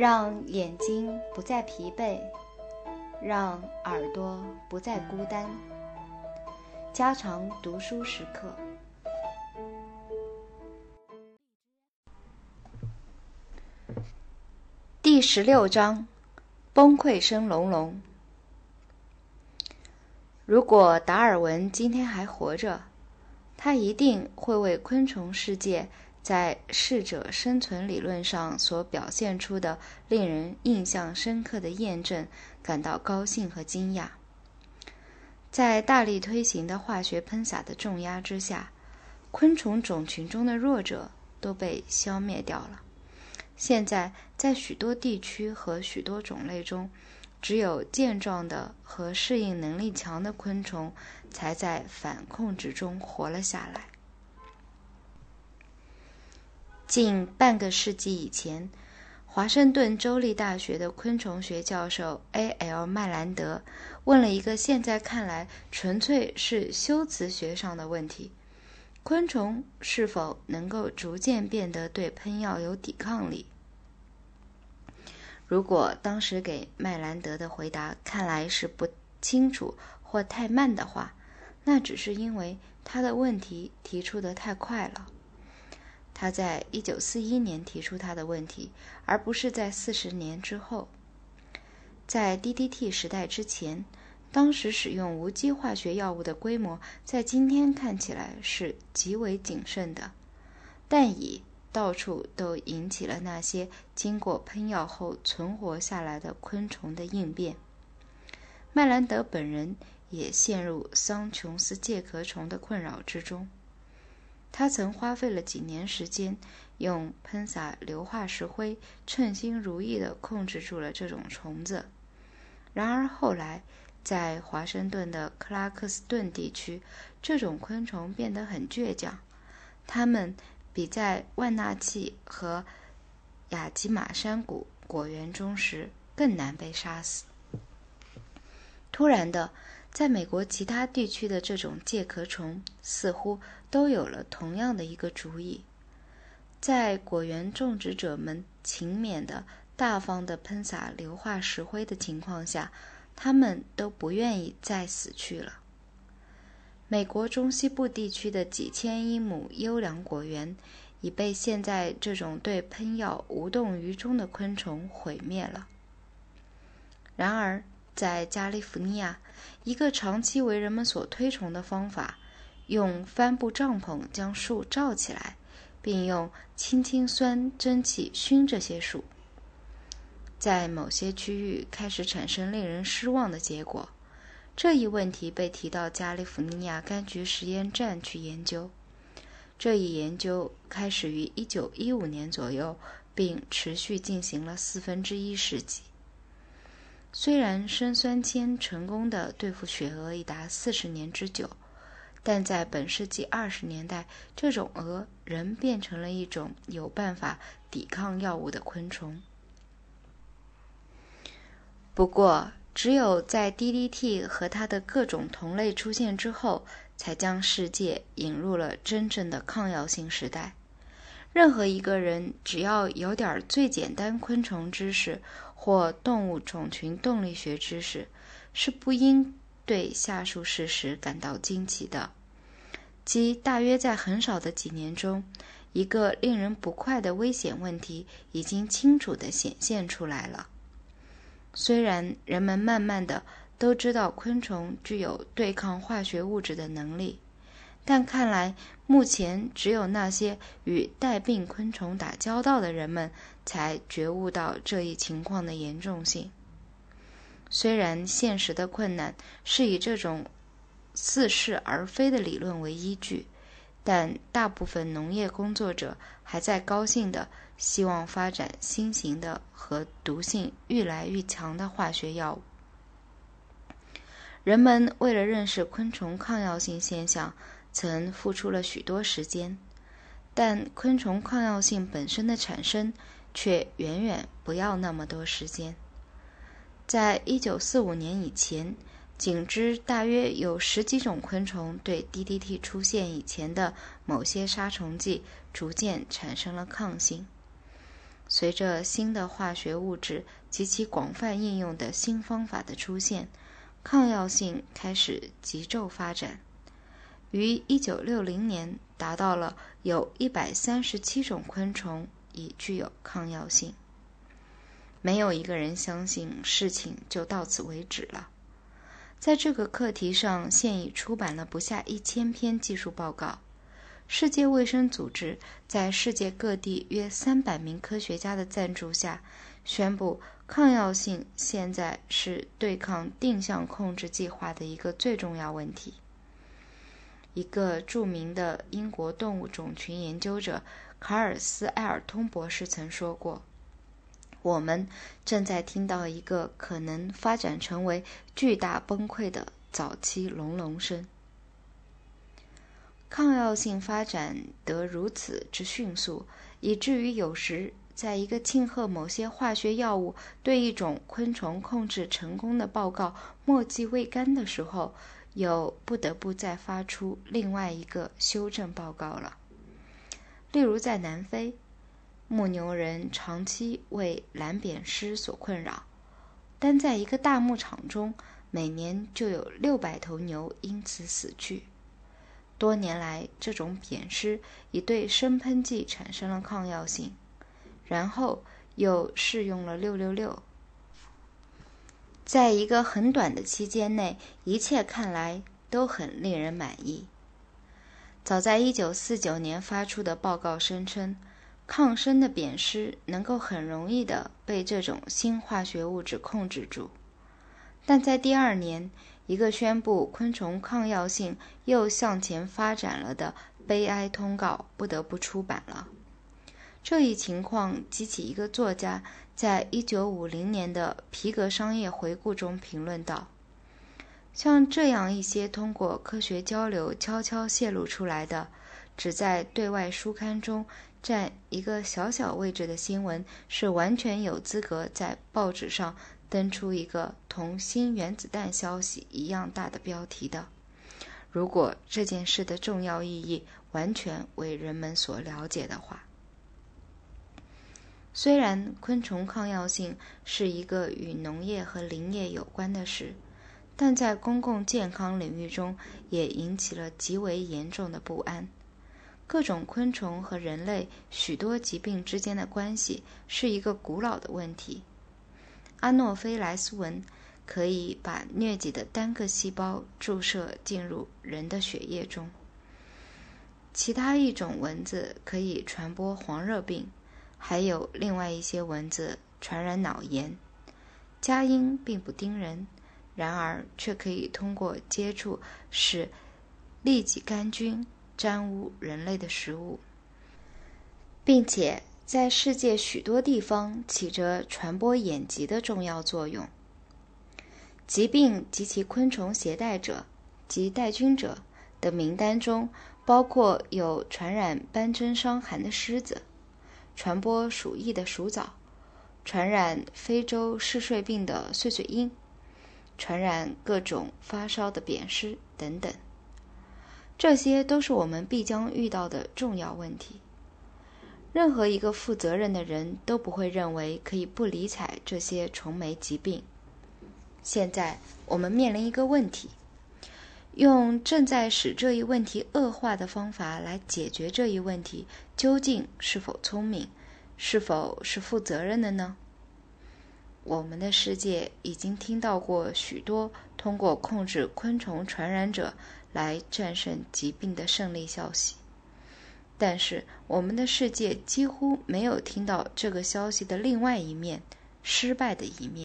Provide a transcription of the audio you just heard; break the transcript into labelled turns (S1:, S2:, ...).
S1: 让眼睛不再疲惫，让耳朵不再孤单。加长读书时刻。第十六章：崩溃声隆隆。如果达尔文今天还活着，他一定会为昆虫世界在适者生存理论上所表现出的令人印象深刻的验证感到高兴和惊讶。在大力推行的化学喷洒的重压之下，昆虫种群中的弱者都被消灭掉了。现在，在许多地区和许多种类中，只有健壮的和适应能力强的昆虫才在反控制中活了下来。近半个世纪以前。华盛顿州立大学的昆虫学教授 A.L. 麦兰德问了一个现在看来纯粹是修辞学上的问题：昆虫是否能够逐渐变得对喷药有抵抗力？如果当时给麦兰德的回答看来是不清楚或太慢的话，那只是因为他的问题提出的太快了。他在一九四一年提出他的问题，而不是在四十年之后。在 DDT 时代之前，当时使用无机化学药物的规模在今天看起来是极为谨慎的，但已到处都引起了那些经过喷药后存活下来的昆虫的应变。麦兰德本人也陷入桑琼斯介壳虫的困扰之中。他曾花费了几年时间，用喷洒硫化石灰，称心如意地控制住了这种虫子。然而后来，在华盛顿的克拉克斯顿地区，这种昆虫变得很倔强，它们比在万纳契和雅吉马山谷果园中时更难被杀死。突然的。在美国其他地区的这种介壳虫似乎都有了同样的一个主意，在果园种植者们勤勉的、大方的喷洒硫化石灰的情况下，他们都不愿意再死去了。美国中西部地区的几千英亩优良果园已被现在这种对喷药无动于衷的昆虫毁灭了。然而，在加利福尼亚，一个长期为人们所推崇的方法，用帆布帐篷将树罩起来，并用氢氰酸蒸汽熏这些树，在某些区域开始产生令人失望的结果。这一问题被提到加利福尼亚柑橘实验站去研究。这一研究开始于1915年左右，并持续进行了四分之一世纪。虽然砷酸铅成功的对付雪蛾已达四十年之久，但在本世纪二十年代，这种蛾仍变成了一种有办法抵抗药物的昆虫。不过，只有在 DDT 和它的各种同类出现之后，才将世界引入了真正的抗药性时代。任何一个人只要有点最简单昆虫知识。或动物种群动力学知识，是不应对下述事实感到惊奇的：即大约在很少的几年中，一个令人不快的危险问题已经清楚地显现出来了。虽然人们慢慢的都知道昆虫具有对抗化学物质的能力，但看来目前只有那些与带病昆虫打交道的人们。才觉悟到这一情况的严重性。虽然现实的困难是以这种似是而非的理论为依据，但大部分农业工作者还在高兴地希望发展新型的和毒性愈来愈强的化学药物。人们为了认识昆虫抗药性现象，曾付出了许多时间，但昆虫抗药性本身的产生。却远远不要那么多时间。在一九四五年以前，仅知大约有十几种昆虫对 DDT 出现以前的某些杀虫剂逐渐产生了抗性。随着新的化学物质及其广泛应用的新方法的出现，抗药性开始急骤发展。于1960年，达到了有137种昆虫已具有抗药性。没有一个人相信事情就到此为止了。在这个课题上，现已出版了不下一千篇技术报告。世界卫生组织在世界各地约三百名科学家的赞助下，宣布抗药性现在是对抗定向控制计划的一个最重要问题。一个著名的英国动物种群研究者卡尔斯·埃尔通博士曾说过：“我们正在听到一个可能发展成为巨大崩溃的早期隆隆声。”抗药性发展得如此之迅速，以至于有时在一个庆贺某些化学药物对一种昆虫控制成功的报告墨迹未干的时候，又不得不再发出另外一个修正报告了。例如，在南非，牧牛人长期为蓝扁虱所困扰，单在一个大牧场中，每年就有六百头牛因此死去。多年来，这种扁虱已对生喷剂产生了抗药性，然后又试用了六六六。在一个很短的期间内，一切看来都很令人满意。早在1949年发出的报告声称，抗生的扁虱能够很容易地被这种新化学物质控制住，但在第二年。一个宣布昆虫抗药性又向前发展了的悲哀通告不得不出版了。这一情况激起一个作家在一九五零年的《皮革商业回顾》中评论道：“像这样一些通过科学交流悄悄泄露出来的，只在对外书刊中占一个小小位置的新闻，是完全有资格在报纸上。”登出一个同新原子弹消息一样大的标题的。如果这件事的重要意义完全为人们所了解的话，虽然昆虫抗药性是一个与农业和林业有关的事，但在公共健康领域中也引起了极为严重的不安。各种昆虫和人类许多疾病之间的关系是一个古老的问题。阿诺菲莱斯蚊可以把疟疾的单个细胞注射进入人的血液中。其他一种蚊子可以传播黄热病，还有另外一些蚊子传染脑炎。佳音并不叮人，然而却可以通过接触使痢疾杆菌沾污人类的食物，并且。在世界许多地方起着传播眼疾的重要作用。疾病及其昆虫携带者及带菌者的名单中，包括有传染斑针伤寒的狮子、传播鼠疫的鼠蚤、传染非洲嗜睡病的碎碎鹰、传染各种发烧的扁虱等等。这些都是我们必将遇到的重要问题。任何一个负责任的人都不会认为可以不理睬这些虫媒疾病。现在我们面临一个问题：用正在使这一问题恶化的方法来解决这一问题，究竟是否聪明，是否是负责任的呢？我们的世界已经听到过许多通过控制昆虫传染者来战胜疾病的胜利消息。但是，我们的世界几乎没有听到这个消息的另外一面——失败的一面。